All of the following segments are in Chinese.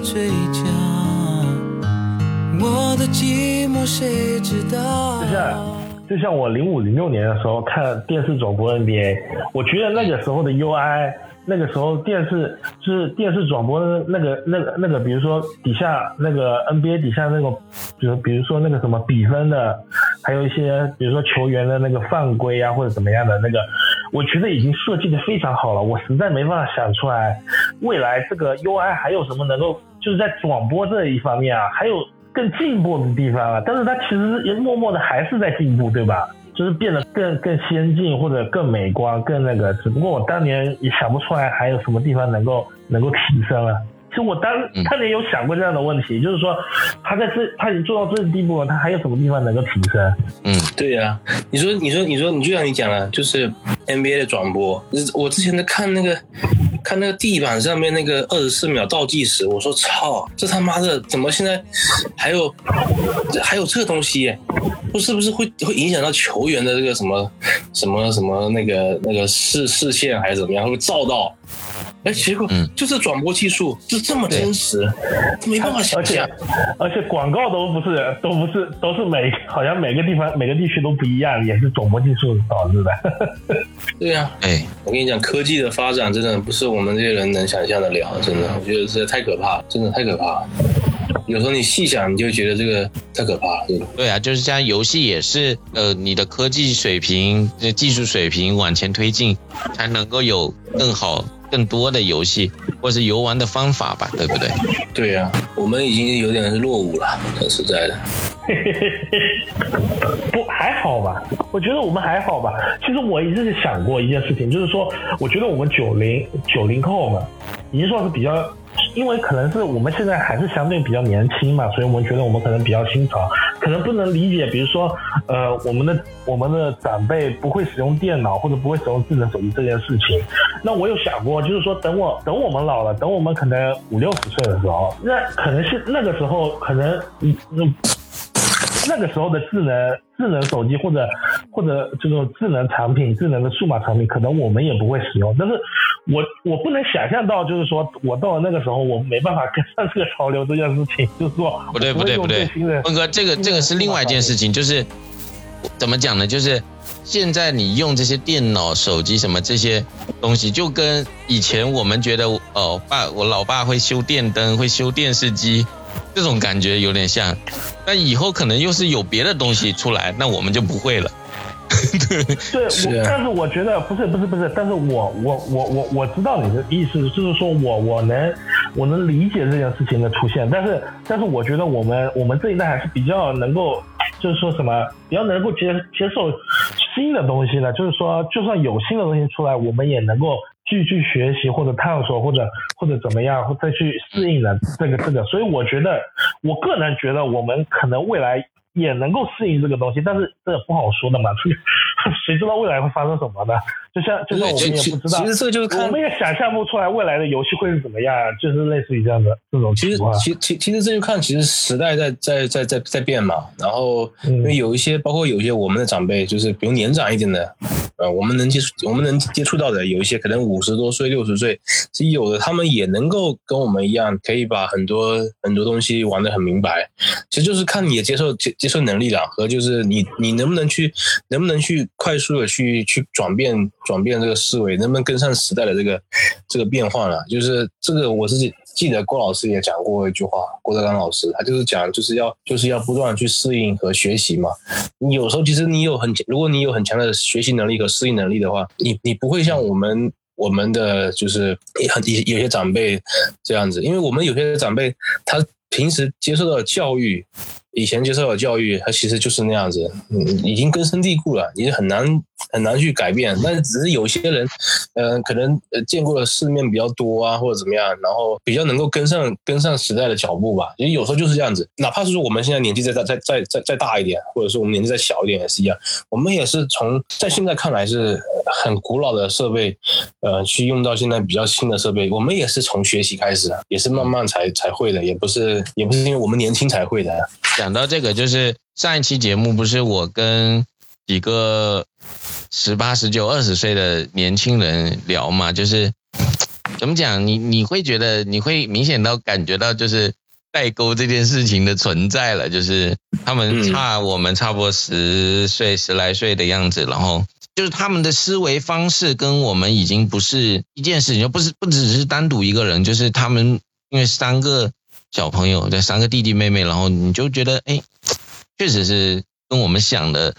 嘴角。我的寂寞谁知道？就像就像我零五零六年的时候看电视转播 NBA，我觉得那个时候的 UI。那个时候电视就是电视转播的那个那个那个，比如说底下那个 NBA 底下那个，比如比如说那个什么比分的，还有一些比如说球员的那个犯规啊或者怎么样的那个，我觉得已经设计的非常好了。我实在没办法想出来未来这个 UI 还有什么能够就是在转播这一方面啊，还有更进步的地方啊。但是它其实也默默的还是在进步，对吧？就是变得更更先进或者更美观更那个，只不过我当年也想不出来还有什么地方能够能够提升了。其实我当当年有想过这样的问题，就是说他在这他已经做到这个地步了，他还有什么地方能够提升？嗯，对呀，你说你说你说你就像你讲了，就是 NBA 的转播，我之前在看那个。看那个地板上面那个二十四秒倒计时，我说操，这他妈的怎么现在还有还有这东西？不是不是会会影响到球员的这个什么什么什么那个那个视视线还是怎么样？会照到？哎，结果就是转播技术就这么真实，没办法想象。而且广告都不是都不是都是每好像每个地方每个地区都不一样，也是转播技术导致的。对呀，哎，我跟你讲，科技的发展真的不是我们这些人能想象的了，真的，我觉得这太可怕，真的太可怕。有时候你细想，你就觉得这个太可怕了，对吧？对啊，就是像游戏也是，呃，你的科技水平、技术水平往前推进，才能够有更好。更多的游戏，或是游玩的方法吧，对不对？对呀，我们已经有点是落伍了，很实在的。不还好吧？我觉得我们还好吧。其实我一直想过一件事情，就是说，我觉得我们九零九零后嘛，已经算是比较。因为可能是我们现在还是相对比较年轻嘛，所以我们觉得我们可能比较新潮，可能不能理解，比如说，呃，我们的我们的长辈不会使用电脑或者不会使用智能手机这件事情。那我有想过，就是说，等我等我们老了，等我们可能五六十岁的时候，那可能是那个时候，可能嗯嗯。那个时候的智能智能手机或者或者这种智能产品、智能的数码产品，可能我们也不会使用。但是，我我不能想象到，就是说我到了那个时候，我没办法跟上这个潮流这件事情，就是说不对不对不对，峰哥，这个这个是另外一件事情，就是怎么讲呢？就是现在你用这些电脑、手机什么这些东西，就跟以前我们觉得哦，爸，我老爸会修电灯，会修电视机。这种感觉有点像，那以后可能又是有别的东西出来，那我们就不会了。对，对，但是我觉得不是，不是，不是，但是我我我我我知道你的意思，就是说我我能我能理解这件事情的出现，但是但是我觉得我们我们这一代还是比较能够，就是说什么比较能够接接受新的东西的，就是说就算有新的东西出来，我们也能够。继续学习或者探索或者或者怎么样，或再去适应的这个这个，所以我觉得，我个人觉得我们可能未来。也能够适应这个东西，但是这也不好说的嘛，谁知道未来会发生什么呢？就像就像我们也不知道，其实这就是看我们也想象不出来未来的游戏会是怎么样，就是类似于这样的这种情况。其实其其其实这就看，其实时代在在在在在变嘛。然后因为有一些，包括有一些我们的长辈，就是比如年长一点的，呃，我们能接触我们能接触到的，有一些可能五十多岁、六十岁，其实有的他们也能够跟我们一样，可以把很多很多东西玩得很明白。其实就是看你的接受接接受能力了，和就是你你能不能去能不能去快速的去去转变转变这个思维，能不能跟上时代的这个这个变化了？就是这个我是记得郭老师也讲过一句话，郭德纲老师他就是讲就是要就是要不断去适应和学习嘛。你有时候其实你有很如果你有很强的学习能力和适应能力的话，你你不会像我们我们的就是很有些长辈这样子，因为我们有些长辈他平时接受到的教育。以前接受的教育，它其实就是那样子，已经根深蒂固了，你很难很难去改变。但是只是有些人，呃，可能见过的世面比较多啊，或者怎么样，然后比较能够跟上跟上时代的脚步吧。因为有时候就是这样子，哪怕是说我们现在年纪再再再再再大一点，或者说我们年纪再小一点也是一样，我们也是从在现在看来是很古老的设备，呃，去用到现在比较新的设备，我们也是从学习开始，也是慢慢才才会的，也不是也不是因为我们年轻才会的。讲到这个，就是上一期节目不是我跟几个十八、十九、二十岁的年轻人聊嘛，就是怎么讲？你你会觉得你会明显到感觉到就是代沟这件事情的存在了，就是他们差我们差不多十岁、十来岁的样子，然后就是他们的思维方式跟我们已经不是一件事情，就不是不只是单独一个人，就是他们因为三个小朋友，对三个弟弟妹妹，然后你就觉得哎。确实是跟我们想的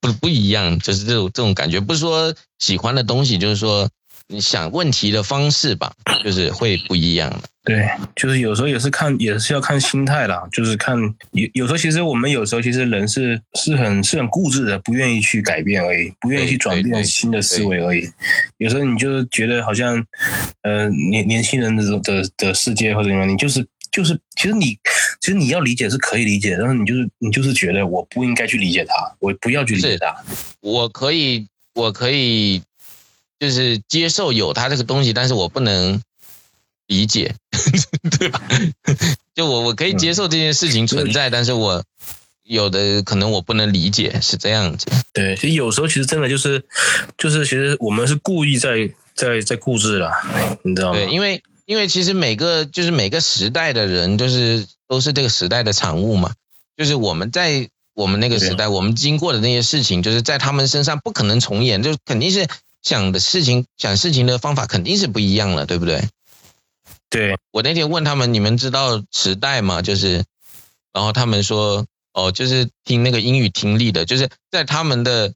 不不一样，就是这种这种感觉，不是说喜欢的东西，就是说你想问题的方式吧，就是会不一样对，就是有时候也是看，也是要看心态啦，就是看有有时候其实我们有时候其实人是是很是很固执的，不愿意去改变而已，不愿意去转变新的思维而已。有时候你就觉得好像呃年年轻人的的的世界或者什么，你就是。就是，其实你，其实你要理解是可以理解，但是你就是你就是觉得我不应该去理解他，我不要去理解他。我可以，我可以，就是接受有他这个东西，但是我不能理解，对吧？就我我可以接受这件事情存在，但是我有的可能我不能理解，是这样子。对，其实有时候其实真的就是，就是其实我们是故意在在在固执了，你知道吗？对，因为。因为其实每个就是每个时代的人，就是都是这个时代的产物嘛。就是我们在我们那个时代，我们经过的那些事情，就是在他们身上不可能重演，就肯定是想的事情、想事情的方法肯定是不一样了，对不对？对我那天问他们，你们知道时代吗？就是，然后他们说，哦，就是听那个英语听力的，就是在他们的。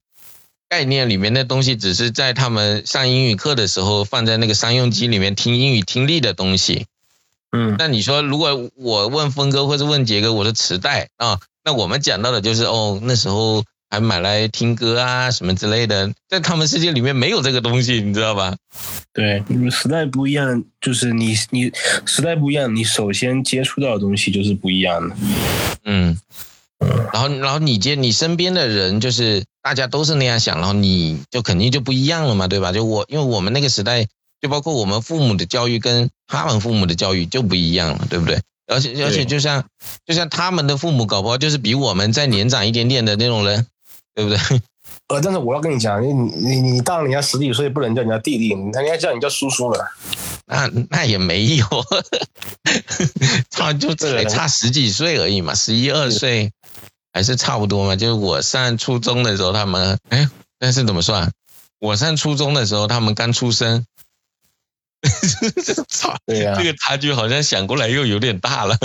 概念里面的东西，只是在他们上英语课的时候放在那个商用机里面听英语听力的东西。嗯，那你说，如果我问峰哥或者问杰哥，我的磁带啊，那我们讲到的就是哦，那时候还买来听歌啊什么之类的，在他们世界里面没有这个东西，你知道吧？对，你们时代不一样，就是你你时代不一样，你首先接触到的东西就是不一样的。嗯。然后，然后你接你身边的人，就是大家都是那样想，然后你就肯定就不一样了嘛，对吧？就我，因为我们那个时代，就包括我们父母的教育跟他们父母的教育就不一样了，对不对？而且，而且就像就像他们的父母，搞不好就是比我们再年长一点点的那种人，对不对？呃，但是我要跟你讲，你你你大人家十几岁，不能叫人家弟弟，人家叫你叫叔叔了。那那也没有，差就才差十几岁而已嘛，十一二岁。还是差不多嘛，就是我上初中的时候，他们哎，但是怎么算？我上初中的时候，他们刚出生，操，对呀，这个差距好像想过来又有点大了。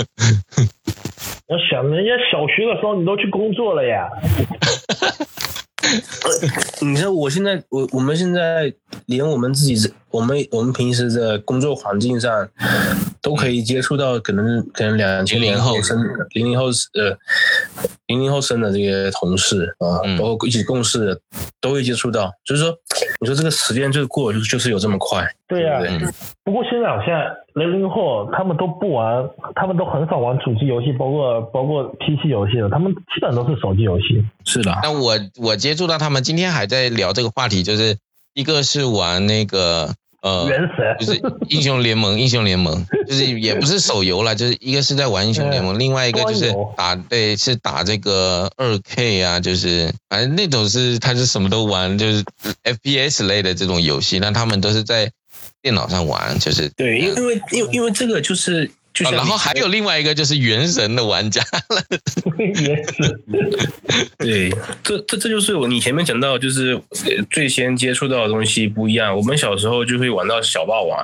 我想，人家小学的时候你都去工作了呀。你说我现在，我我们现在连我们自己，我们我们平时的工作环境上，都可以接触到可能可能两千年后生零零后呃零零后生的这些同事啊，包括一起共事的，都会接触到。就是说，你说这个时间就过，就就是有这么快。对呀，不过现在好像零零后他们都不玩，他们都很少玩主机游戏，包括包括 PC 游戏的，他们基本都是手机游戏。是的。那我我接触到他们今天还在聊这个话题，就是一个是玩那个呃，原神，就是英雄联盟，英雄联盟就是也不是手游了，就是一个是在玩英雄联盟，另外一个就是打对是打这个二 K 啊，就是反正那种是他是什么都玩，就是 FPS 类的这种游戏，那他们都是在。电脑上玩就是对，因为因为因为这个就是，然后还有另外一个就是原神的玩家了。原神，对，这这这就是我你前面讲到，就是最先接触到的东西不一样。我们小时候就会玩到小霸王，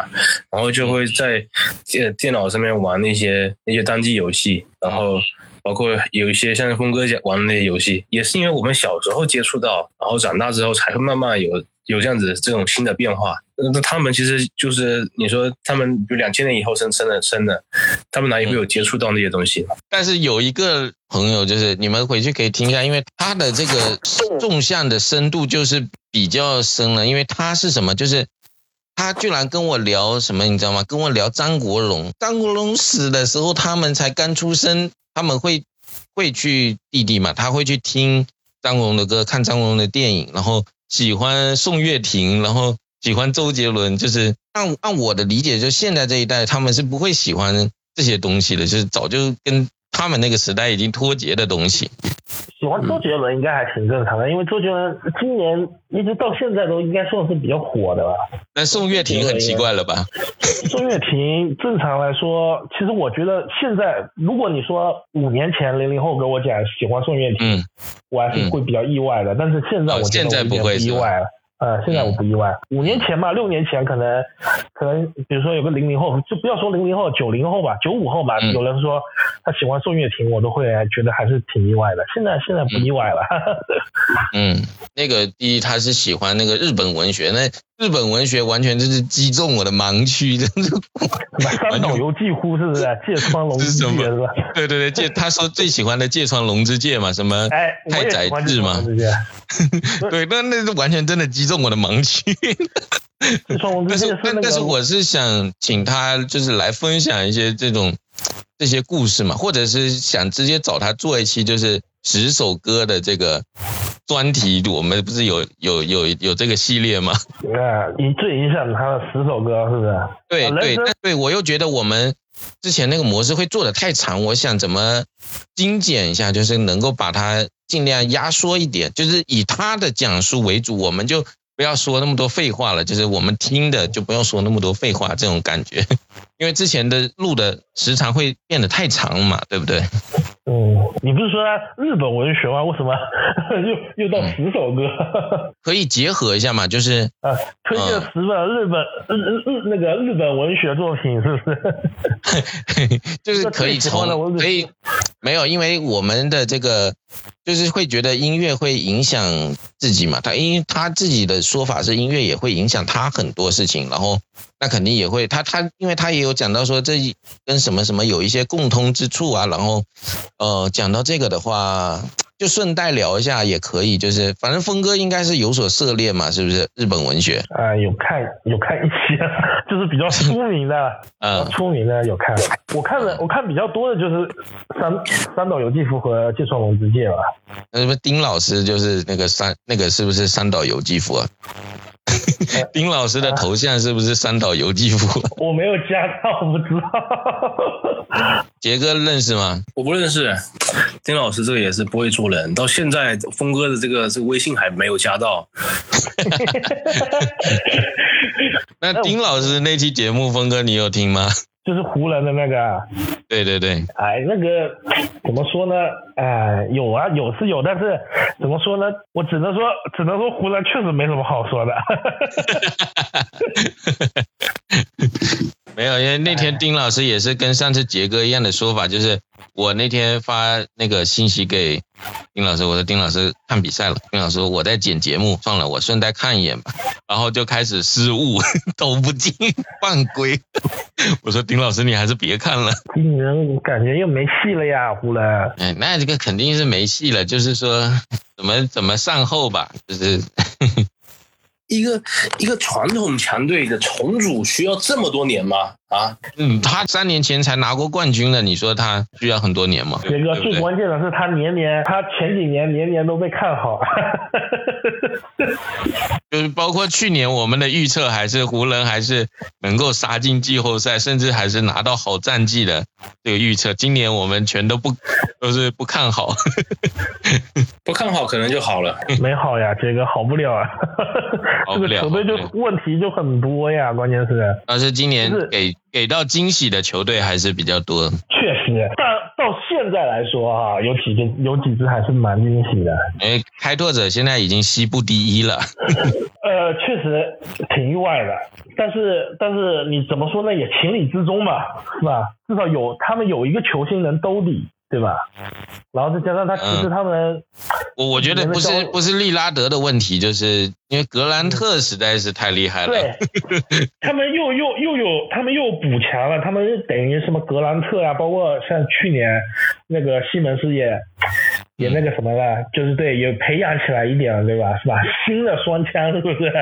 然后就会在电电脑上面玩那些那些单机游戏，然后包括有一些像峰哥讲玩的那些游戏，也是因为我们小时候接触到，然后长大之后才会慢慢有。有这样子这种新的变化，那他们其实就是你说他们，比如两千年以后生生的生的，他们哪里会有接触到那些东西？但是有一个朋友，就是你们回去可以听一下，因为他的这个纵向的深度就是比较深了，因为他是什么？就是他居然跟我聊什么，你知道吗？跟我聊张国荣，张国荣死的时候他们才刚出生，他们会会去弟弟嘛，他会去听张国荣的歌，看张国荣的电影，然后。喜欢宋岳庭，然后喜欢周杰伦，就是按按我的理解，就现在这一代他们是不会喜欢这些东西的，就是早就跟他们那个时代已经脱节的东西。喜欢周杰伦应该还挺正常的，因为周杰伦今年一直到现在都应该算是比较火的了。那宋岳庭很奇怪了吧？宋岳庭正常来说，其实我觉得现在，如果你说五年前零零后跟我讲喜欢宋岳庭，我还是会比较意外的。但是现在我觉得我不意外了。呃，现在我不意外。五年前吧，六年前可能，可能比如说有个零零后，就不要说零零后，九零后吧，九五后吧，有人说他喜欢宋岳庭，我都会觉得还是挺意外的。现在现在不意外了。嗯，那个第一他是喜欢那个日本文学，那日本文学完全就是击中我的盲区，真的。三岛由纪夫是不是？芥川龙之介 是吧？对对对，芥 他说最喜欢的芥川龙之介嘛，什么太宰治嘛。对，那那是完全真的击中我的盲区。但是但但是我是想请他就是来分享一些这种这些故事嘛，或者是想直接找他做一期就是十首歌的这个专题。我们不是有有有有这个系列吗？啊，影最影响他的十首歌是不是？对对对，我又觉得我们之前那个模式会做的太长，我想怎么精简一下，就是能够把它。尽量压缩一点，就是以他的讲述为主，我们就不要说那么多废话了，就是我们听的就不用说那么多废话，这种感觉，因为之前的录的时长会变得太长嘛，对不对？嗯，你不是说日本文学吗？为什么 又又到十首歌？可以结合一下嘛，就是啊，推荐十本日本日日那个日本文学作品，是不是？就是可以从可以没有，因为我们的这个就是会觉得音乐会影响自己嘛，他因为他自己的说法是音乐也会影响他很多事情，然后那肯定也会他他因为他也有讲到说这跟什么什么有一些共通之处啊，然后。呃，讲到这个的话，就顺带聊一下也可以，就是反正峰哥应该是有所涉猎嘛，是不是？日本文学啊，有看有看一些，就是比较出名的，嗯，出名的有看。我看的我看比较多的就是三三岛由纪夫和芥川龙之介吧。那不丁老师就是那个三那个是不是三岛由纪夫啊？丁老师的头像是不是三岛由纪夫？我没有加到，我不知道。杰哥认识吗？我不认识。丁老师这个也是不会做人，到现在峰哥的这个这个微信还没有加到。那丁老师那期节目，峰哥你有听吗？就是湖人的那个，对对对，哎，那个怎么说呢？哎，有啊，有是有，但是怎么说呢？我只能说，只能说湖人确实没什么好说的。没有，因为那天丁老师也是跟上次杰哥一样的说法，就是我那天发那个信息给丁老师，我说丁老师看比赛了，丁老师说我在剪节目，算了，我顺带看一眼吧，然后就开始失误，投不进，犯规。我说丁老师你还是别看了，今年感觉又没戏了呀，湖人。哎，那这个肯定是没戏了，就是说怎么怎么善后吧，就是。一个一个传统强队的重组需要这么多年吗？啊，嗯，他三年前才拿过冠军了，你说他需要很多年吗？杰哥，最关键的是他年年，他前几年年年都被看好，就是包括去年我们的预测还是湖人还是能够杀进季后赛，甚至还是拿到好战绩的这个预测，今年我们全都不都是不看好，不看好可能就好了，没好呀，杰哥好不了啊，这个球队就问题就很多呀，关键是，但是今年给。给到惊喜的球队还是比较多，确实，但到现在来说啊，有几个有几支还是蛮惊喜的。哎，开拓者现在已经西部第一了。呃，确实挺意外的，但是但是你怎么说呢？也情理之中吧，是吧？至少有他们有一个球星能兜底。对吧？然后再加上他，其实他们，我我觉得不是不是利拉德的问题，就是因为格兰特实在是太厉害了。对，他们又又又有，他们又补强了，他们等于什么格兰特啊，包括像去年那个西门斯也。也那个什么了，就是对，也培养起来一点了，对吧？是吧？新的双枪是不是？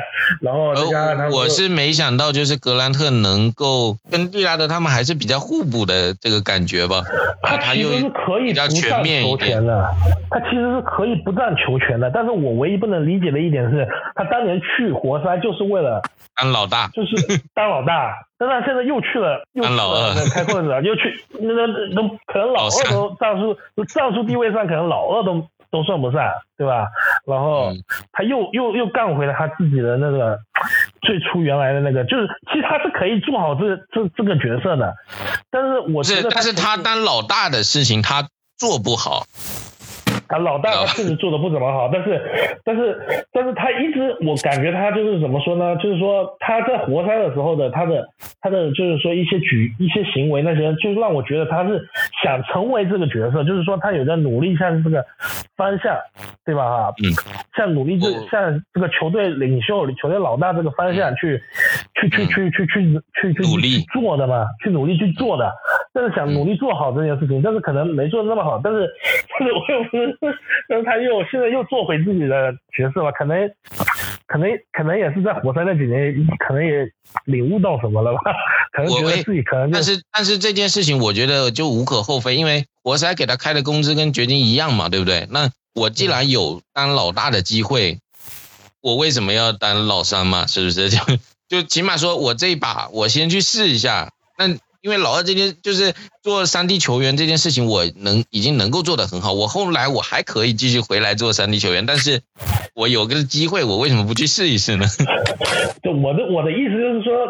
然后再加上他我是没想到，就是格兰特能够跟利拉德他们还是比较互补的这个感觉吧。他其实是可以不占球权的，他其实是可以不占球权的。但是我唯一不能理解的一点是，他当年去活塞就是为了当老大，就是当老大。但他现在又去了，又去了开拓者，又去那那都可能老二都战术战术地位上可能老二都都算不上，对吧？然后他又又又干回了他自己的那个最初原来的那个，就是其实他是可以做好这这这个角色的，但是我觉得，但是他当老大的事情他做不好。他老大他确实做的不怎么好，但是，但是，但是他一直我感觉他就是怎么说呢？就是说他在活塞的时候的他的他的就是说一些举一些行为那些，就让我觉得他是想成为这个角色，就是说他有在努力向这个方向，对吧？哈，嗯，向努力这向这个球队领袖、球队老大这个方向去去去去去去去去努力做的嘛，去努力去做的，但是想努力做好这件事情，但是可能没做的那么好，但是但是我又不是。但是他又现在又做回自己的角色了，可能，可能可能也是在活塞那几年，可能也领悟到什么了吧？可能觉得自己可能。但是但是这件事情，我觉得就无可厚非，因为活塞给他开的工资跟掘金一样嘛，对不对？那我既然有当老大的机会，我为什么要当老三嘛？是不是？就就起码说我这一把，我先去试一下。那因为老二这件就是做三 D 球员这件事情，我能已经能够做得很好。我后来我还可以继续回来做三 D 球员，但是我有个机会，我为什么不去试一试呢？就我的我的意思就是说，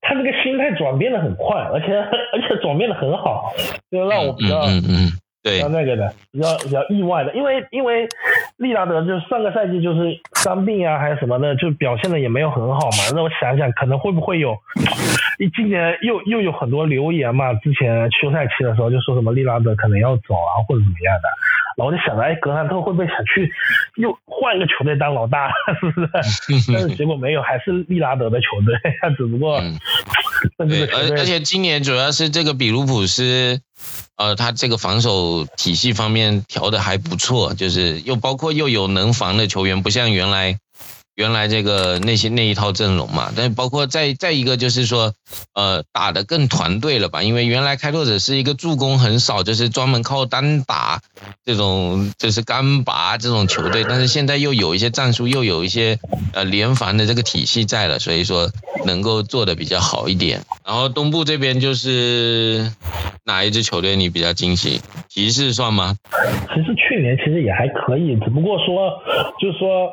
他这个心态转变的很快，而且而且转变的很好，就让我比较嗯嗯对那个的比较比较意外的，因为因为利拉德就上个赛季就是伤病啊还是什么的，就表现的也没有很好嘛。那我想想，可能会不会有？一今年又又有很多留言嘛，之前休赛期的时候就说什么利拉德可能要走啊，或者怎么样的，然后我就想着，哎，格兰特会不会想去又换一个球队当老大，是不是？但是结果没有，还是利拉德的球队，他 只不过，对，而而且今年主要是这个比卢普斯，呃，他这个防守体系方面调的还不错，就是又包括又有能防的球员，不像原来。原来这个那些那一套阵容嘛，但是包括再再一个就是说，呃，打的更团队了吧？因为原来开拓者是一个助攻很少，就是专门靠单打这种就是干拔这种球队，但是现在又有一些战术，又有一些呃联防的这个体系在了，所以说能够做的比较好一点。然后东部这边就是哪一支球队你比较惊喜？骑士算吗？其实去年其实也还可以，只不过说就是说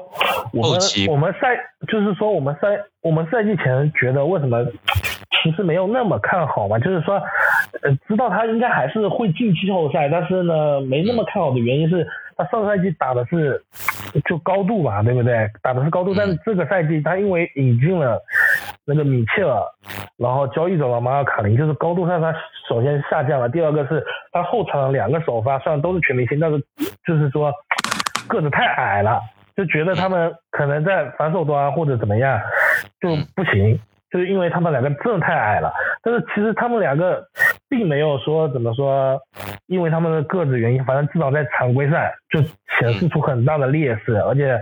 我后期。我们赛就是说，我们赛我们赛季前觉得为什么其实没有那么看好嘛？就是说，呃，知道他应该还是会进季后赛，但是呢，没那么看好的原因是他上赛季打的是就高度嘛，对不对？打的是高度，但是这个赛季他因为引进了那个米切尔，然后交易走了马尔卡林，就是高度上他首先下降了，第二个是他后场两个首发虽然都是全明星，但是就是说个子太矮了。就觉得他们可能在防守端或者怎么样就不行，就是因为他们两个真的太矮了。但是其实他们两个并没有说怎么说，因为他们的个子原因，反正至少在常规赛就显示出很大的劣势，而且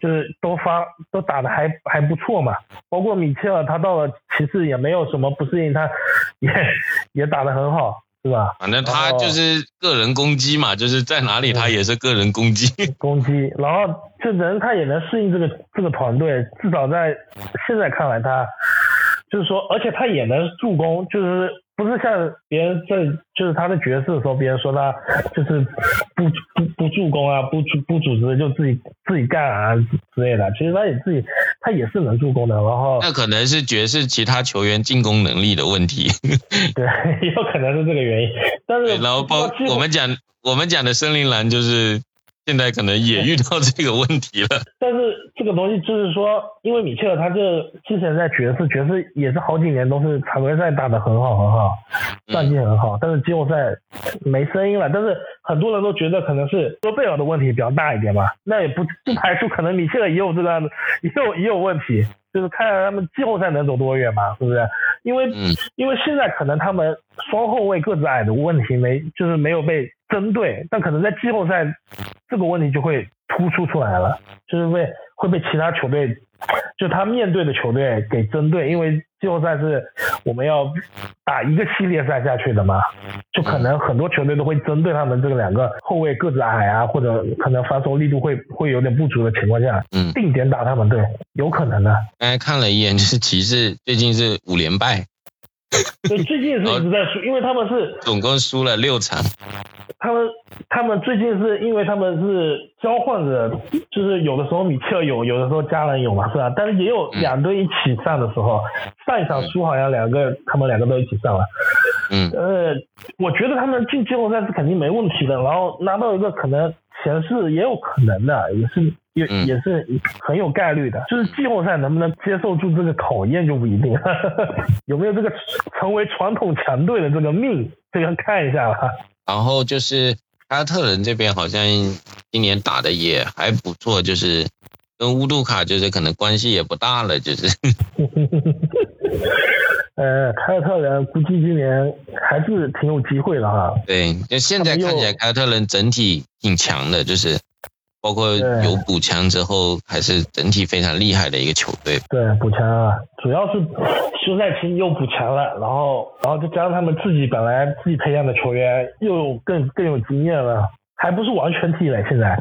就是都发都打的还还不错嘛。包括米切尔他到了骑士也没有什么不适应，他也也打的很好。是吧？反正他就是个人攻击嘛，就是在哪里他也是个人攻击。攻击，然后这人他也能适应这个这个团队，至少在现在看来，他就是说，而且他也能助攻，就是。不是像别人在就是他的角色的时候，别人说他就是不不不助攻啊，不不组织就自己自己干啊之类的。其实他也自己他也是能助攻的。然后那可能是爵士其他球员进攻能力的问题。对，有可能是这个原因。但是然后包我们讲我们讲的森林狼就是。现在可能也遇到这个问题了，但是这个东西就是说，因为米切尔他这之前在爵士，爵士也是好几年都是常规赛打得很好很好，战绩很好，但是季后赛没声音了。但是很多人都觉得可能是戈贝尔的问题比较大一点吧，那也不不排除可能米切尔也有这个也有也有问题，就是看看他们季后赛能走多远嘛，是不是？因为因为现在可能他们双后卫个子矮的问题没就是没有被。针对，但可能在季后赛这个问题就会突出出来了，就是会会被其他球队，就他面对的球队给针对，因为季后赛是我们要打一个系列赛下去的嘛，就可能很多球队都会针对他们这个两个后卫个子矮啊，或者可能防守力度会会有点不足的情况下，嗯，定点打他们，对，有可能的。刚才看了一眼，就是骑士最近是五连败。对，最近是一直在输，因为他们是 总共输了六场。他们他们最近是因为他们是交换着，就是有的时候米切尔有，有的时候加兰有嘛，是吧？但是也有两队一起上的时候，上一场输好像两个，他们两个都一起上了。嗯，呃，我觉得他们进季后赛是肯定没问题的，然后拿到一个可能前四也有可能的，也是也也是很有概率的。就是季后赛能不能接受住这个考验就不一定，有没有这个成为传统强队的这个命，这个看一下了。然后就是凯尔特人这边好像今年打的也还不错，就是跟乌杜卡就是可能关系也不大了，就是。呃，凯尔特人估计今年还是挺有机会的哈。对，就现在看起来凯尔特人整体挺强的，就是包括有补强之后，还是整体非常厉害的一个球队。对，补强啊，主要是休赛期又补强了，然后然后再加上他们自己本来自己培养的球员又更更有经验了。还不是完全替了，现在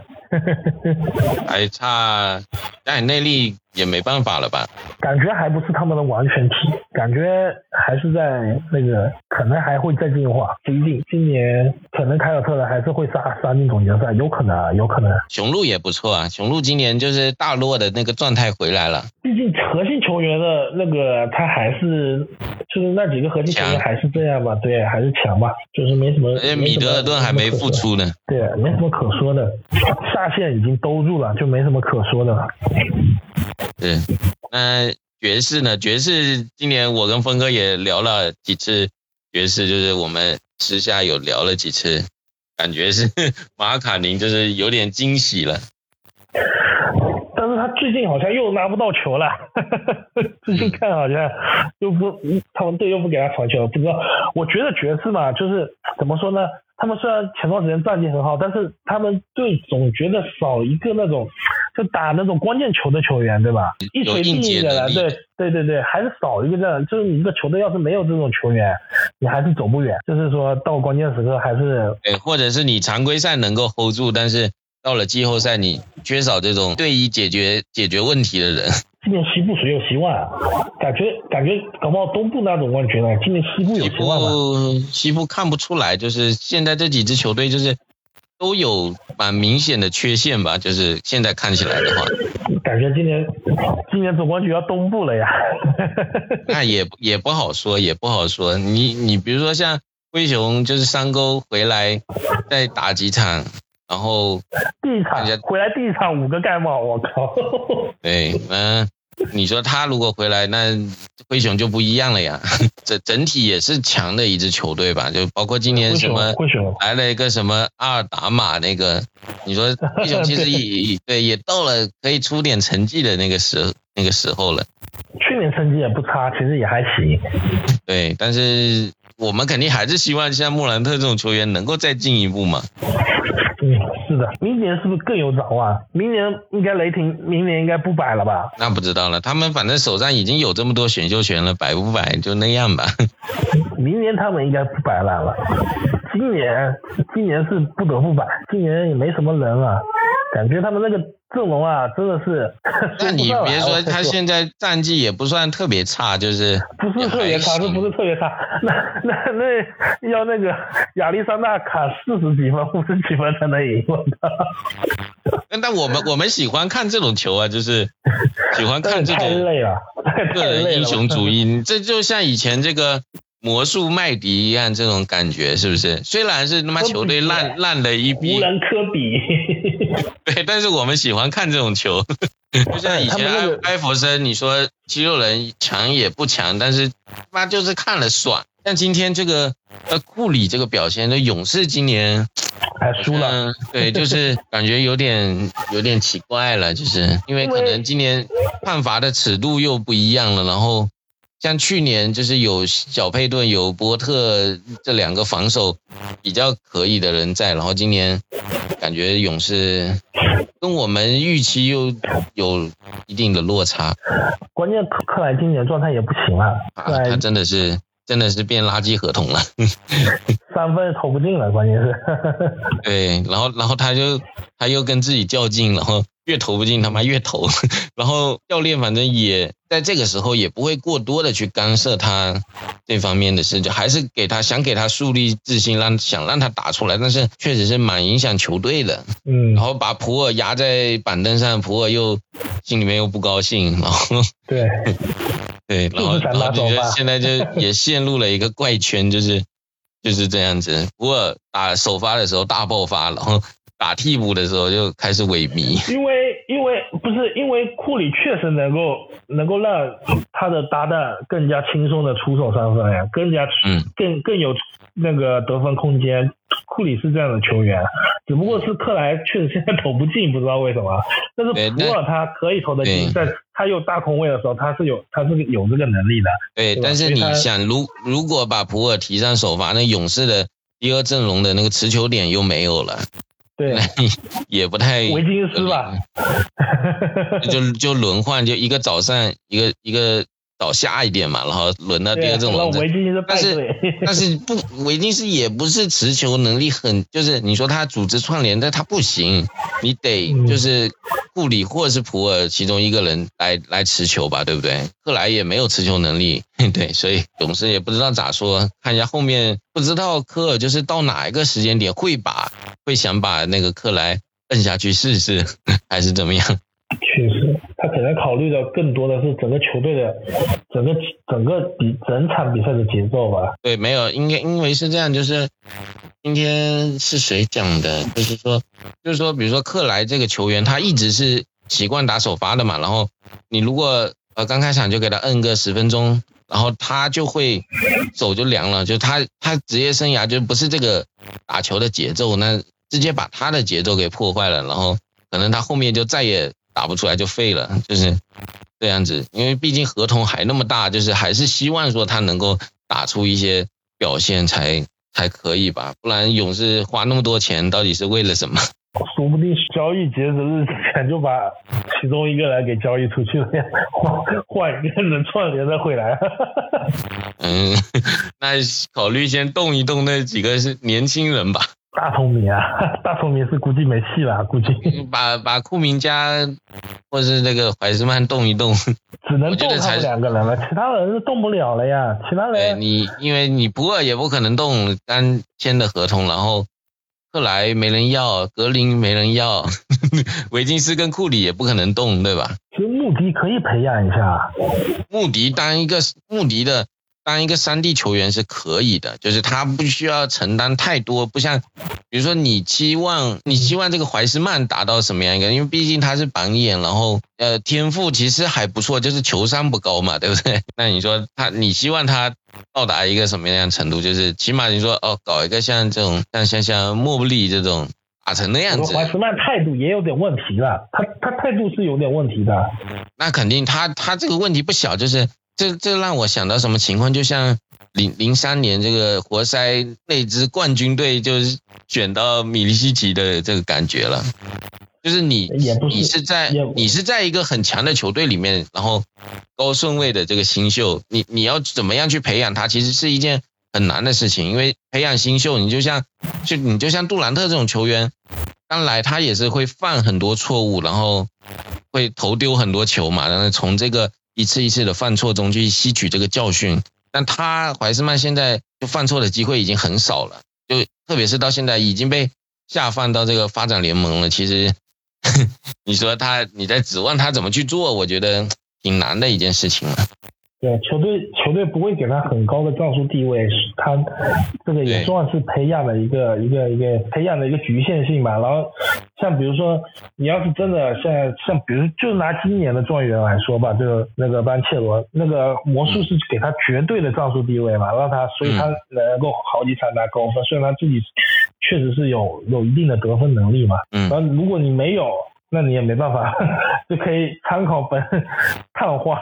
还 差，但内力也没办法了吧？感觉还不是他们的完全体，感觉还是在那个，可能还会再进化，不一定。今年可能凯尔特人还是会杀杀进总决赛，有可能啊，有可能。雄鹿也不错啊，雄鹿今年就是大落的那个状态回来了。毕竟核心球员的那个他还是。就是那几个核心球员还是这样吧，对，还是强吧，就是没什么。哎，米德尔顿还没复出呢。对，没什么可说的，下线已经兜住了，就没什么可说的了。对，那爵士呢？爵士今年我跟峰哥也聊了几次，爵士就是我们私下有聊了几次，感觉是 马卡宁就是有点惊喜了。他最近好像又拿不到球了，最近看好像又不，他们队又不给他传球，不知道。我觉得爵士嘛，就是怎么说呢？他们虽然前段时间战绩很好，但是他们队总觉得少一个那种就打那种关键球的球员，对吧？一锤定音的，对对对对，还是少一个这样。就是你一个球队要是没有这种球员，你还是走不远。就是说到关键时刻还是，对，或者是你常规赛能够 hold 住，但是。到了季后赛，你缺少这种对于解决解决问题的人。今年西部谁有希望啊？感觉感觉搞不好东部那种冠军呢。今年西部有希望吗？西部看不出来，就是现在这几支球队就是都有蛮明显的缺陷吧。就是现在看起来的话，感觉今年今年总冠军要东部了呀。那也也不好说，也不好说。你你比如说像灰熊，就是山沟回来再打几场。然后第一场回来，第一场五个盖帽，我靠！对，嗯，你说他如果回来，那灰熊就不一样了呀。整整体也是强的一支球队吧，就包括今年什么来了一个什么阿尔达马那个，你说灰熊其实也 对也到了可以出点成绩的那个时那个时候了。去年成绩也不差，其实也还行。对，但是我们肯定还是希望像穆兰特这种球员能够再进一步嘛。嗯，是的，明年是不是更有展望？明年应该雷霆，明年应该不摆了吧？那不知道了，他们反正手上已经有这么多选秀权了，摆不摆就那样吧。明年他们应该不摆烂了，今年今年是不得不摆，今年也没什么人了，感觉他们那个。阵容啊，真的是。那你别说，他现在战绩也不算特别差，就是不是特别差，是不是特别差？那那那要那个亚历山大卡四十几分、五十几分才能赢，我操！但我们我们喜欢看这种球啊，就是喜欢看这种个人英雄主义。这就像以前这个。魔术麦迪一样这种感觉是不是？虽然是他妈球队烂烂的一逼，无人科比。对，但是我们喜欢看这种球，就像以前艾弗森，你说肌肉人强也不强，但是他妈就是看了爽。像今天这个呃库里这个表现，那勇士今年还输了，对，就是感觉有点有点奇怪了，就是因为可能今年判罚的尺度又不一样了，然后。像去年就是有小佩顿、有波特这两个防守比较可以的人在，然后今年感觉勇士跟我们预期又有一定的落差。关键克克莱今年状态也不行啊，他真的是真的是变垃圾合同了，三分投不进了，关键是。对，然后然后他就他又跟自己较劲，然后越投不进，他妈越投。然后教练反正也在这个时候也不会过多的去干涉他这方面的事，就还是给他想给他树立自信，让想让他打出来。但是确实是蛮影响球队的。嗯，然后把普尔压在板凳上，普尔又心里面又不高兴，然后对 对，然后然后就觉得现在就也陷入了一个怪圈，就是就是这样子。普尔打首发的时候大爆发，然后。打替补的时候就开始萎靡，因为因为不是因为库里确实能够能够让他的搭档更加轻松的出手三分呀，更加嗯更更有那个得分空间。库里是这样的球员，只不过是克莱确实现在投不进，不知道为什么。但是普尔他可以投得进，在他有大空位的时候，他是有他是有这个能力的。对，但是你想，如如果把普尔提上首发，那勇士的第二阵容的那个持球点又没有了。对，也不太维金斯吧，就就轮换，就一个早上，一个一个。早下一点嘛，然后轮到第二阵容。但是但是不，维金斯也不是持球能力很，就是你说他组织串联，但他不行，你得就是库里或者是普尔其中一个人来来持球吧，对不对？克莱也没有持球能力，对，所以勇士也不知道咋说。看一下后面，不知道科尔就是到哪一个时间点会把会想把那个克莱摁下去试试，还是怎么样？确实。他可能考虑的更多的是整个球队的整个整个比整场比赛的节奏吧。对，没有，应该因为是这样，就是今天是谁讲的？就是说，就是说，比如说克莱这个球员，他一直是习惯打首发的嘛。然后你如果呃刚开场就给他摁个十分钟，然后他就会手就凉了，就他他职业生涯就不是这个打球的节奏，那直接把他的节奏给破坏了，然后可能他后面就再也。打不出来就废了，就是这样子。因为毕竟合同还那么大，就是还是希望说他能够打出一些表现才才可以吧。不然勇士花那么多钱，到底是为了什么？说不定交易截止日之前就把其中一个人给交易出去了，换换一个人串联的回来。嗯，那考虑先动一动那几个是年轻人吧。大聪明啊，大聪明是估计没戏了，估计 把把库明加或者是那个怀斯曼动一动，只能动他们两个人了，其他人是动不了了呀。其他人你因为你不二也不可能动单签的合同，然后克莱没人要，格林没人要，维金斯跟库里也不可能动，对吧？其实穆迪可以培养一下，穆迪当一个穆迪的。当一个三 D 球员是可以的，就是他不需要承担太多，不像，比如说你期望你希望这个怀斯曼达到什么样一个，因为毕竟他是榜眼，然后呃天赋其实还不错，就是球商不高嘛，对不对？那你说他你希望他到达一个什么样程度？就是起码你说哦，搞一个像这种像像像莫布利这种打成那样子。怀斯曼态度也有点问题了，他他态度是有点问题的。那肯定他他这个问题不小，就是。这这让我想到什么情况？就像零零三年这个活塞那支冠军队，就是选到米利西奇的这个感觉了。就是你你是在你是在一个很强的球队里面，然后高顺位的这个新秀，你你要怎么样去培养他，其实是一件很难的事情。因为培养新秀，你就像就你就像杜兰特这种球员，刚来他也是会犯很多错误，然后会投丢很多球嘛，然后从这个。一次一次的犯错中去吸取这个教训，但他怀斯曼现在就犯错的机会已经很少了，就特别是到现在已经被下放到这个发展联盟了。其实 你说他，你在指望他怎么去做，我觉得挺难的一件事情了。对，球队球队不会给他很高的战术地位，他这个也算是培养的一个一个一个培养的一个局限性吧。然后像比如说，你要是真的像像比如就拿今年的状元来说吧，就那个班切罗，那个魔术是给他绝对的战术地位嘛，让他所以他能够好几场拿高分，虽然他自己确实是有有一定的得分能力嘛。嗯。然后如果你没有。那你也没办法，就可以参考本探花，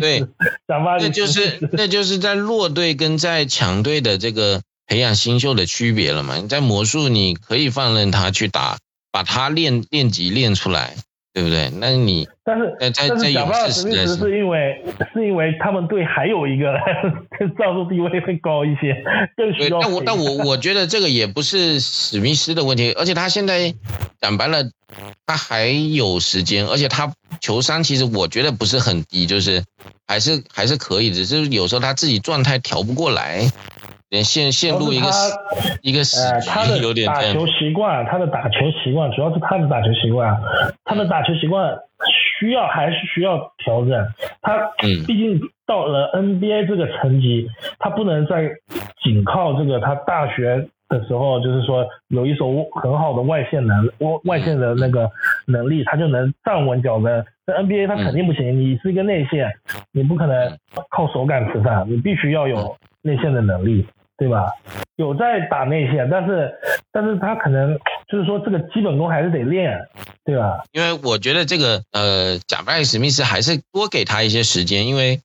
对，那就是那就是在弱队跟在强队的这个培养新秀的区别了嘛？你在魔术你可以放任他去打，把他练练级练出来，对不对？那你但是在在在但是贾巴尔勇士史密斯时代是是因为是因为他们队还有一个 战术地位会高一些，更对，需要但我但我我觉得这个也不是史密斯的问题，而且他现在讲白了，他还有时间，而且他球商其实我觉得不是很低，就是还是还是可以的，只是有时候他自己状态调不过来，连线陷入一个死一个死呃，他的局，有点这样打球习惯，他的打球习惯，主要是他的打球习惯，他的打球习惯需要还是需要调整。他嗯毕竟到了 NBA 这个层级，他不能再仅靠这个他大学的时候，就是说有一手很好的外线能外外线的那个能力，他就能站稳脚跟。那 NBA 他肯定不行，你是一个内线，你不可能靠手感吃饭，你必须要有内线的能力。对吧？有在打内线，但是但是他可能就是说这个基本功还是得练，对吧？因为我觉得这个呃，贾巴里史密斯还是多给他一些时间，因为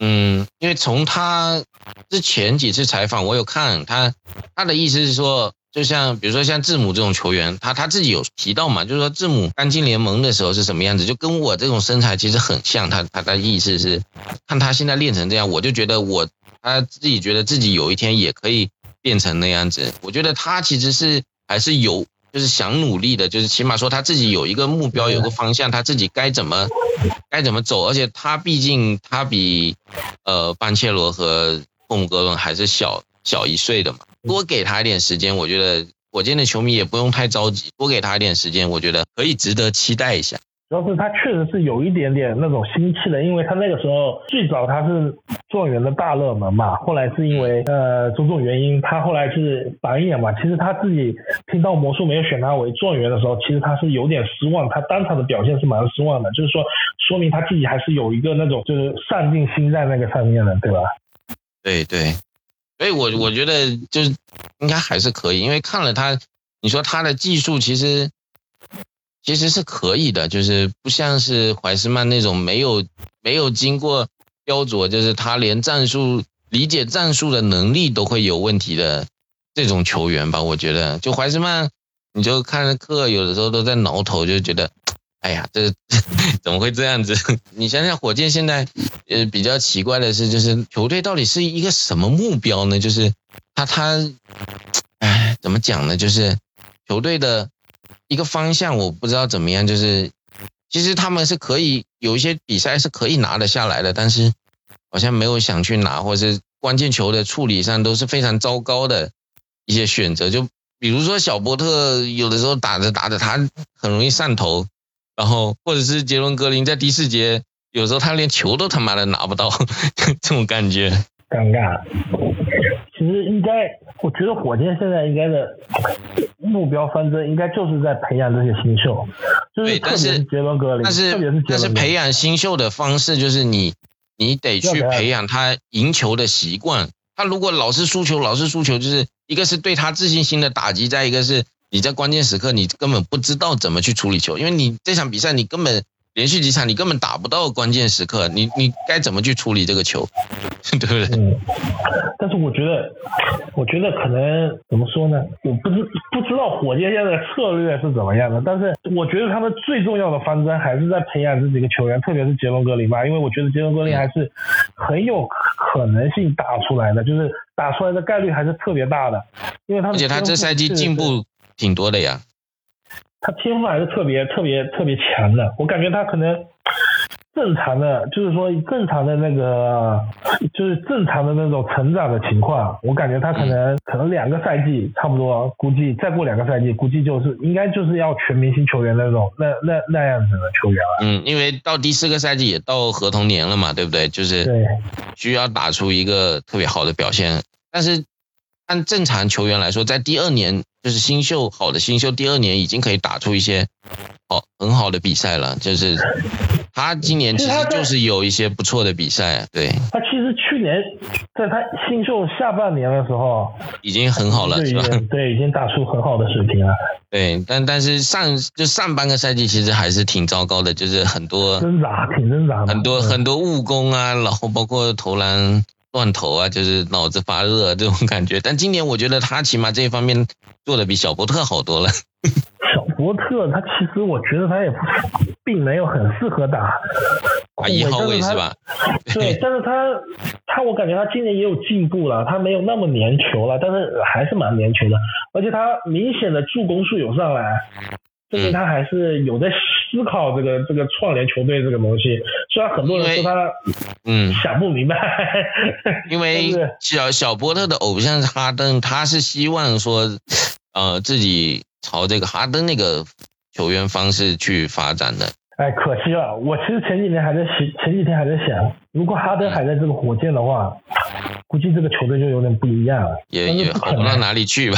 嗯，因为从他之前几次采访，我有看他他的意思是说，就像比如说像字母这种球员，他他自己有提到嘛，就是说字母刚进联盟的时候是什么样子，就跟我这种身材其实很像。他他的意思是，看他现在练成这样，我就觉得我他自己觉得自己有一天也可以变成那样子。我觉得他其实是还是有。就是想努力的，就是起码说他自己有一个目标，有个方向，他自己该怎么该怎么走。而且他毕竟他比呃班切罗和霍姆格伦还是小小一岁的嘛，多给他一点时间，我觉得火箭的球迷也不用太着急，多给他一点时间，我觉得可以值得期待一下。主要是他确实是有一点点那种心气的，因为他那个时候最早他是状元的大热门嘛，后来是因为呃种种原因，他后来是榜眼嘛。其实他自己听到魔术没有选他为状元的时候，其实他是有点失望，他当场的表现是蛮失望的，就是说说明他自己还是有一个那种就是上进心在那个上面的，对吧？对对，所以我我觉得就是应该还是可以，因为看了他，你说他的技术其实其实是可以的，就是不像是怀斯曼那种没有没有经过雕琢，就是他连战术理解战术的能力都会有问题的这种球员吧。我觉得，就怀斯曼，你就看课有的时候都在挠头，就觉得，哎呀，这 怎么会这样子？你想想，火箭现在呃比较奇怪的是，就是球队到底是一个什么目标呢？就是他他，哎，怎么讲呢？就是球队的。一个方向我不知道怎么样，就是其实他们是可以有一些比赛是可以拿得下来的，但是好像没有想去拿，或者是关键球的处理上都是非常糟糕的一些选择。就比如说小波特有的时候打着打着他很容易上头，然后或者是杰伦格林在第四节有时候他连球都他妈的拿不到，这种感觉尴尬。其实应该，我觉得火箭现在应该的目标方针应该就是在培养这些新秀，就是特别是杰伦格林，但是特别是但是培养新秀的方式就是你你得去培养他赢球的习惯。他如果老是输球，老是输球，就是一个是对他自信心的打击，再一个是你在关键时刻你根本不知道怎么去处理球，因为你这场比赛你根本。连续几场你根本打不到关键时刻，你你该怎么去处理这个球，对不对？嗯，但是我觉得，我觉得可能怎么说呢？我不知不知道火箭现在的策略是怎么样的，但是我觉得他们最重要的方针还是在培养这几个球员，特别是杰伦格林吧，因为我觉得杰伦格林还是很有可能性打出来的，就是打出来的概率还是特别大的，因为他而且他这赛季进步挺多的呀。他天赋还是特别特别特别强的，我感觉他可能正常的，就是说正常的那个，就是正常的那种成长的情况，我感觉他可能可能两个赛季差不多，估计再过两个赛季，估计就是应该就是要全明星球员那种那那那样子的球员了。嗯，因为到第四个赛季也到合同年了嘛，对不对？就是对，需要打出一个特别好的表现，但是按正常球员来说，在第二年。就是新秀好的新秀，第二年已经可以打出一些好很好的比赛了。就是他今年其实就是有一些不错的比赛，对。他其实去年在他新秀下半年的时候已经很好了，是吧？对，已经打出很好的水平了。对，但但是上就上半个赛季其实还是挺糟糕的，就是很多挣扎，挺挣扎，很多很多误攻啊，然后包括投篮。断头啊，就是脑子发热这种感觉。但今年我觉得他起码这一方面做的比小波特好多了。小伯特他其实我觉得他也不并没有很适合打啊一号位是吧？对，但是他他我感觉他今年也有进步了，他没有那么粘球了，但是还是蛮粘球的，而且他明显的助攻数有上来。证明他还是有在思考这个这个串联球队这个东西，虽然很多人说他嗯想不明白，因为 小小波特的偶像是哈登，他是希望说呃自己朝这个哈登那个球员方式去发展的。哎，可惜了，我其实前几年还在想，前几天还在想，如果哈登还在这个火箭的话，估计这个球队就有点不一样了，也也好不到哪里去吧。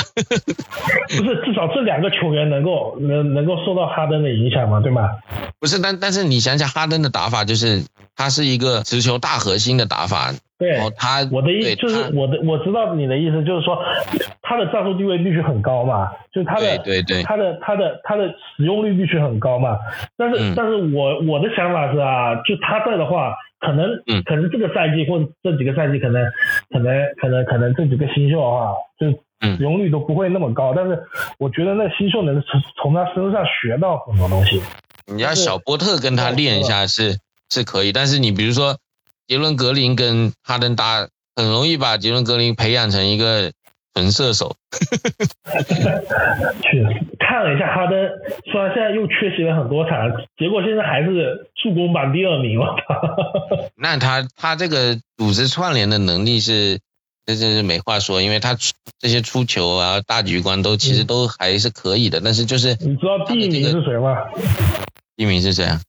不是，至少这两个球员能够能能够受到哈登的影响嘛，对吗？不是，但但是你想想哈登的打法，就是他是一个持球大核心的打法。对，他我的意思就是我的我知道你的意思就是说，他的战术地位必须很高嘛，就是他的对对他的他的他的使用率必须很高嘛。但是但是我我的想法是啊，就他在的话，可能可能这个赛季或者这几个赛季可能可能可能可能这几个新秀的话，就使用率都不会那么高。但是我觉得那新秀能从从他身上学到很多东西。你要小波特跟他练一下是是可以，但是你比如说。杰伦格林跟哈登搭，很容易把杰伦格林培养成一个纯射手。确实，看了一下哈登，虽然现在又缺席了很多场，结果现在还是助攻榜第二名了。那他他这个组织串联的能力是，这这是没话说，因为他这些出球啊、大局观都其实都还是可以的。但是就是你知道第一名是谁吗？第一名是谁啊？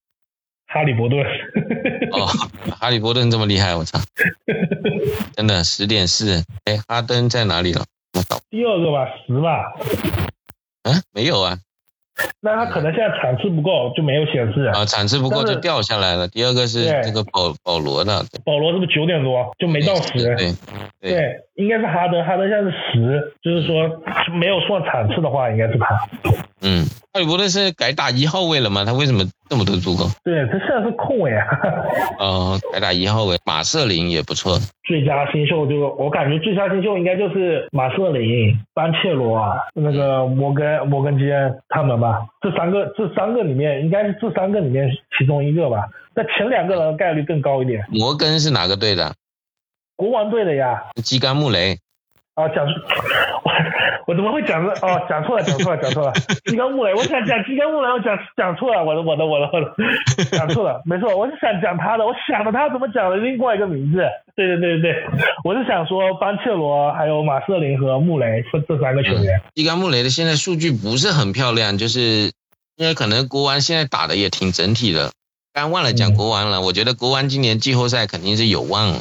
哈利伯顿，哦，哈利波顿这么厉害，我操！真的十点四，哎，哈登在哪里了？我操，第二个吧，十吧？嗯，没有啊。那他可能现在场次不够，就没有显示啊。场次不够就掉下来了。第二个是这个保保罗的，保罗是不是九点多就没到十？对对，应该是哈登，哈登现在是十，就是说没有算场次的话，应该是他。嗯，哈利波特是改打一号位了吗？他为什么这么多助攻？对他现在是控卫啊。哦，改打一号位，马瑟林也不错。最佳新秀就我感觉最佳新秀应该就是马瑟林、班切罗啊，那个摩根摩根基恩他们吧。这三个这三个里面应该是这三个里面其中一个吧。那前两个人概率更高一点。摩根是哪个队的？国王队的呀。基甘穆雷。啊，讲我我怎么会讲这？哦，讲错了，讲错了，讲错了。基根穆雷，我想讲基根穆雷，我讲讲错了，我的我的我的我的，讲错了，没错，我是想讲他的，我想着他怎么讲的另外一个名字。对对对对对，我是想说班切罗，还有马瑟林和穆雷这这三个球员。基根穆雷的现在数据不是很漂亮，就是因为可能国王现在打的也挺整体的。刚忘了讲国王了，我觉得国王今年季后赛肯定是有望。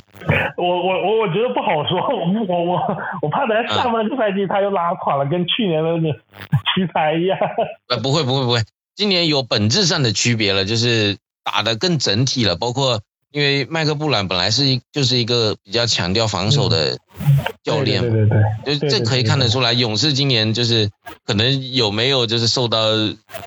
我我我我觉得不好说，我我我我怕等下半个赛季他又拉垮了，跟去年的那个奇才一样。呃，不会不会不会，今年有本质上的区别了，就是打的更整体了，包括因为麦克布朗本来是一就是一个比较强调防守的教练，对对对，就这可以看得出来，勇士今年就是可能有没有就是受到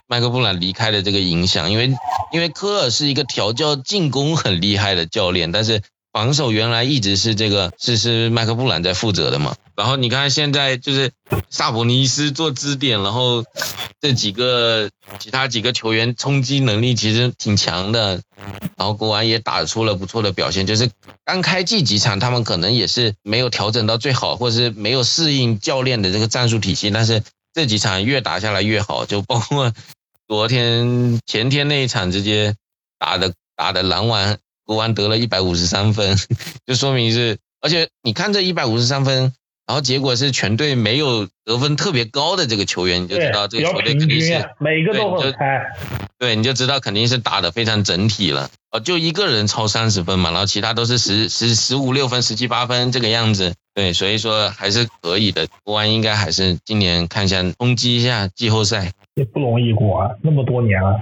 麦克布朗离开的这个影响，因为因为科尔是一个调教进攻很厉害的教练，但是。防守原来一直是这个是是麦克布兰在负责的嘛，然后你看现在就是萨博尼斯做支点，然后这几个其他几个球员冲击能力其实挺强的，然后国王也打出了不错的表现，就是刚开季几场他们可能也是没有调整到最好，或者是没有适应教练的这个战术体系，但是这几场越打下来越好，就包括昨天前天那一场直接打的打的篮网。国王得了一百五十三分，就说明是，而且你看这一百五十三分，然后结果是全队没有得分特别高的这个球员，你就知道这个球队肯定是每个都很开，对，你就知道肯定是打的非常整体了。哦，就一个人超三十分嘛，然后其他都是十十十五六分、十七八分这个样子，对，所以说还是可以的。国王应该还是今年看一下冲击一下季后赛。也不容易过啊，那么多年了，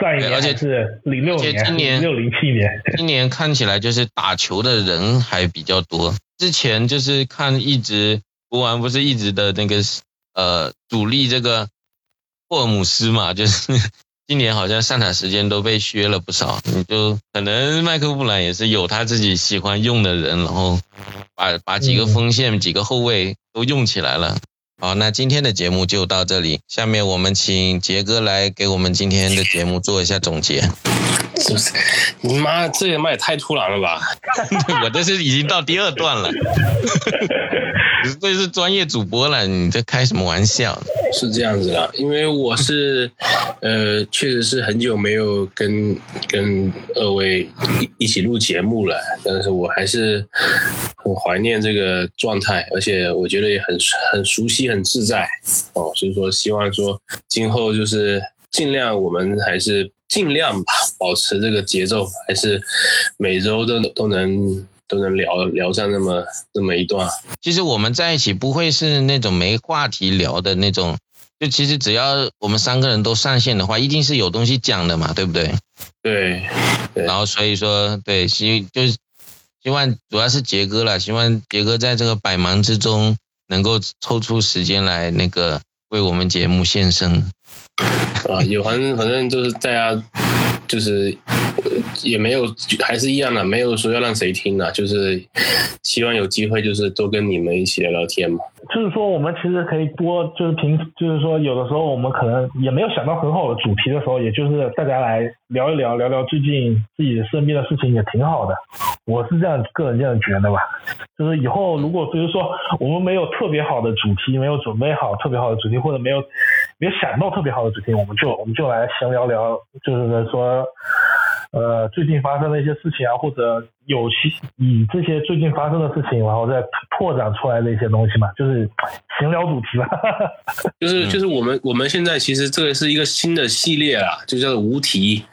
上一年而且是零六年，今年六零七年，今年看起来就是打球的人还比较多。之前就是看一直国王不是一直的那个呃主力这个霍尔姆斯嘛，就是 今年好像上场时间都被削了不少。你就可能麦克布朗也是有他自己喜欢用的人，然后把把几个锋线、几个后卫都用起来了。好，那今天的节目就到这里，下面我们请杰哥来给我们今天的节目做一下总结。是不是？你妈，这也妈也太突然了吧！我这是已经到第二段了。这是专业主播了，你在开什么玩笑？是这样子的，因为我是，呃，确实是很久没有跟跟二位一一起录节目了，但是我还是很怀念这个状态，而且我觉得也很很熟悉、很自在哦，所以说希望说今后就是尽量我们还是尽量吧，保持这个节奏，还是每周都都能。都能聊聊上那么那么一段。其实我们在一起不会是那种没话题聊的那种，就其实只要我们三个人都上线的话，一定是有东西讲的嘛，对不对？对。对然后所以说，对，希就是希望主要是杰哥了，希望杰哥在这个百忙之中能够抽出时间来那个为我们节目献身。啊，有反正反正就是大家就是也没有还是一样的，没有说要让谁听的，就是希望有机会就是多跟你们一起聊聊天嘛。就是说，我们其实可以多，就是平，就是说，有的时候我们可能也没有想到很好的主题的时候，也就是大家来聊一聊，聊聊最近自己身边的事情也挺好的。我是这样个人这样觉得吧。就是以后如果比如说我们没有特别好的主题，没有准备好特别好的主题，或者没有没有想到特别好的主题，我们就我们就来闲聊聊，就是说。呃，最近发生的一些事情啊，或者有其以这些最近发生的事情，然后再拓展出来的一些东西嘛，就是闲聊主题吧。就是就是我们我们现在其实这个是一个新的系列啊，就叫做无题，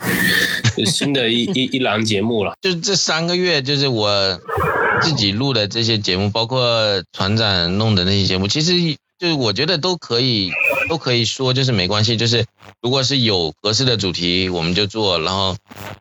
新的一 一一栏节目了。就这三个月，就是我自己录的这些节目，包括船长弄的那些节目，其实就是我觉得都可以。都可以说，就是没关系，就是如果是有合适的主题，我们就做；然后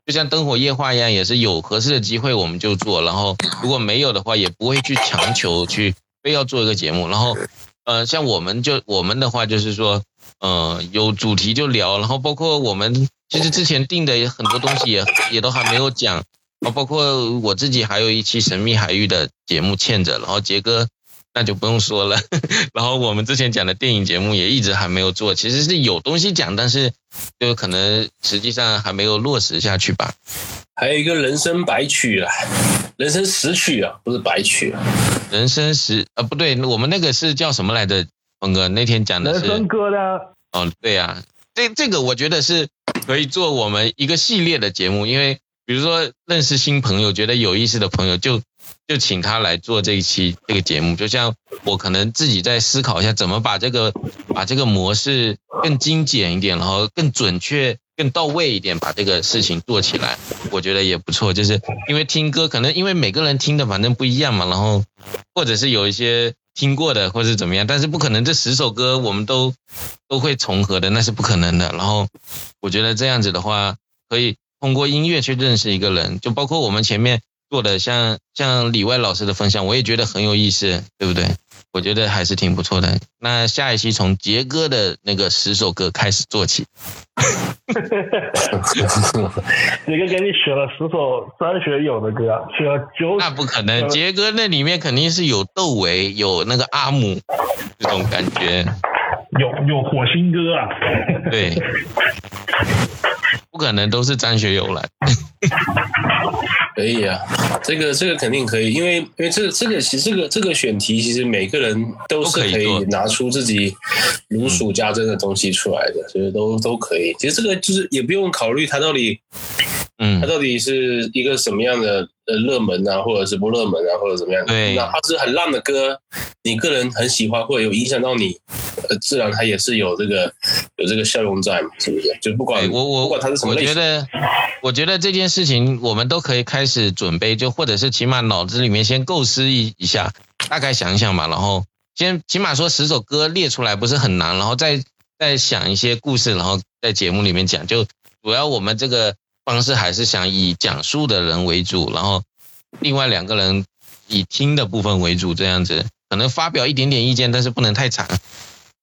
就像灯火夜话一样，也是有合适的机会我们就做；然后如果没有的话，也不会去强求去非要做一个节目。然后，呃，像我们就我们的话就是说，呃，有主题就聊，然后包括我们其实之前定的也很多东西也也都还没有讲，啊，包括我自己还有一期神秘海域的节目欠着，然后杰哥。那就不用说了，然后我们之前讲的电影节目也一直还没有做，其实是有东西讲，但是就可能实际上还没有落实下去吧。还有一个人生百曲啊，人生十曲啊，不是百曲啊，人生十啊不对，我们那个是叫什么来着？峰哥那天讲的是人生歌的。哦，对呀，这这个我觉得是可以做我们一个系列的节目，因为比如说认识新朋友，觉得有意思的朋友就。就请他来做这一期这个节目，就像我可能自己在思考一下，怎么把这个把这个模式更精简一点，然后更准确、更到位一点，把这个事情做起来，我觉得也不错。就是因为听歌，可能因为每个人听的反正不一样嘛，然后或者是有一些听过的，或者怎么样，但是不可能这十首歌我们都都会重合的，那是不可能的。然后我觉得这样子的话，可以通过音乐去认识一个人，就包括我们前面。做的像像李外老师的分享，我也觉得很有意思，对不对？我觉得还是挺不错的。那下一期从杰哥的那个十首歌开始做起。杰哥给你选了十首张学友的歌，选了九。那不可能，杰哥那里面肯定是有窦唯，有那个阿姆这种感觉。有有火星哥啊？对。不可能都是张学友来。可以啊，这个这个肯定可以，因为因为这个这个其实这个这个选题其实每个人都是可以拿出自己如数家珍的东西出来的，所以都都可以。其实这个就是也不用考虑他到底，嗯，它到底是一个什么样的呃热门啊，或者是不热门啊，或者怎么样？对，哪怕是很烂的歌，你个人很喜欢或者有影响到你，呃，自然它也是有这个有这个效用在嘛，是不是？就不管我我不管它是什么类型，我觉得我觉得这件事情我们都可以开始准备，就或者是起码脑子里面先构思一一下，大概想一想嘛，然后先起码说十首歌列出来不是很难，然后再再想一些故事，然后在节目里面讲。就主要我们这个方式还是想以讲述的人为主，然后另外两个人以听的部分为主，这样子可能发表一点点意见，但是不能太长，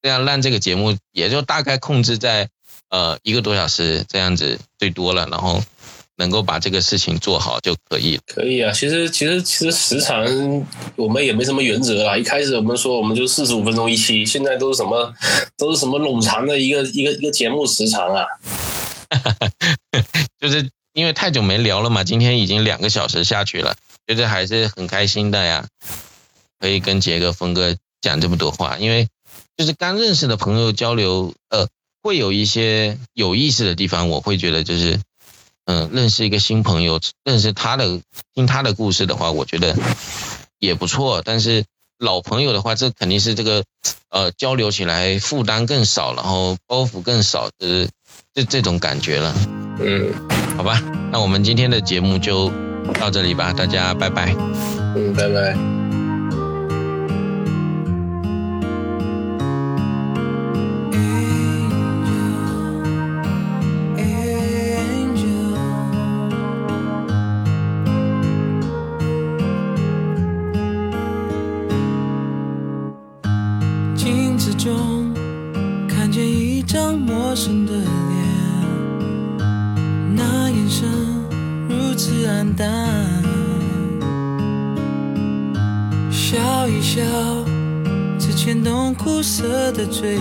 这样让这个节目也就大概控制在呃一个多小时这样子最多了，然后。能够把这个事情做好就可以了。可以啊，其实其实其实时长我们也没什么原则啦。一开始我们说我们就四十五分钟一期，现在都是什么都是什么冗长的一个一个一个节目时长啊。就是因为太久没聊了嘛，今天已经两个小时下去了，觉得还是很开心的呀。可以跟杰哥、峰哥讲这么多话，因为就是刚认识的朋友交流，呃，会有一些有意思的地方，我会觉得就是。嗯，认识一个新朋友，认识他的，听他的故事的话，我觉得也不错。但是老朋友的话，这肯定是这个，呃，交流起来负担更少，然后包袱更少，就是这这种感觉了。嗯，好吧，那我们今天的节目就到这里吧，大家拜拜。嗯，拜拜。的嘴